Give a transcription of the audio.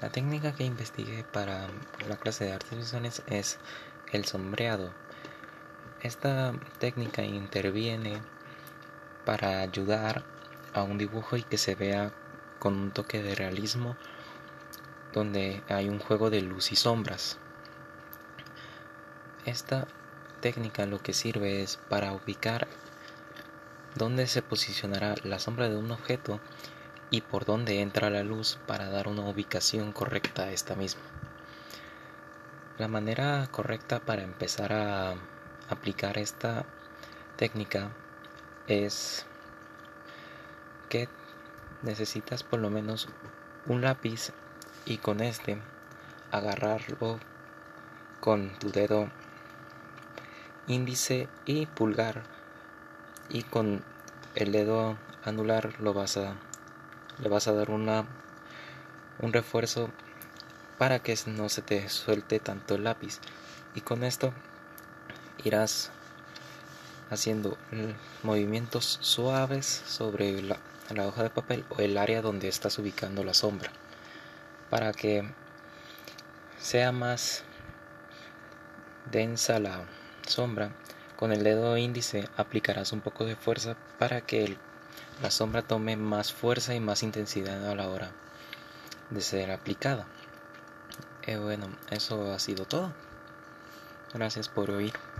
La técnica que investigué para la clase de artes visuales es el sombreado. Esta técnica interviene para ayudar a un dibujo y que se vea con un toque de realismo donde hay un juego de luz y sombras. Esta técnica lo que sirve es para ubicar dónde se posicionará la sombra de un objeto y por dónde entra la luz para dar una ubicación correcta a esta misma. La manera correcta para empezar a aplicar esta técnica es que necesitas por lo menos un lápiz y con este agarrarlo con tu dedo índice y pulgar y con el dedo anular lo vas a le vas a dar una un refuerzo para que no se te suelte tanto el lápiz. Y con esto irás haciendo movimientos suaves sobre la, la hoja de papel o el área donde estás ubicando la sombra para que sea más densa la sombra. Con el dedo índice aplicarás un poco de fuerza para que la sombra tome más fuerza y más intensidad a la hora de ser aplicada. Eh, bueno, eso ha sido todo. Gracias por oír.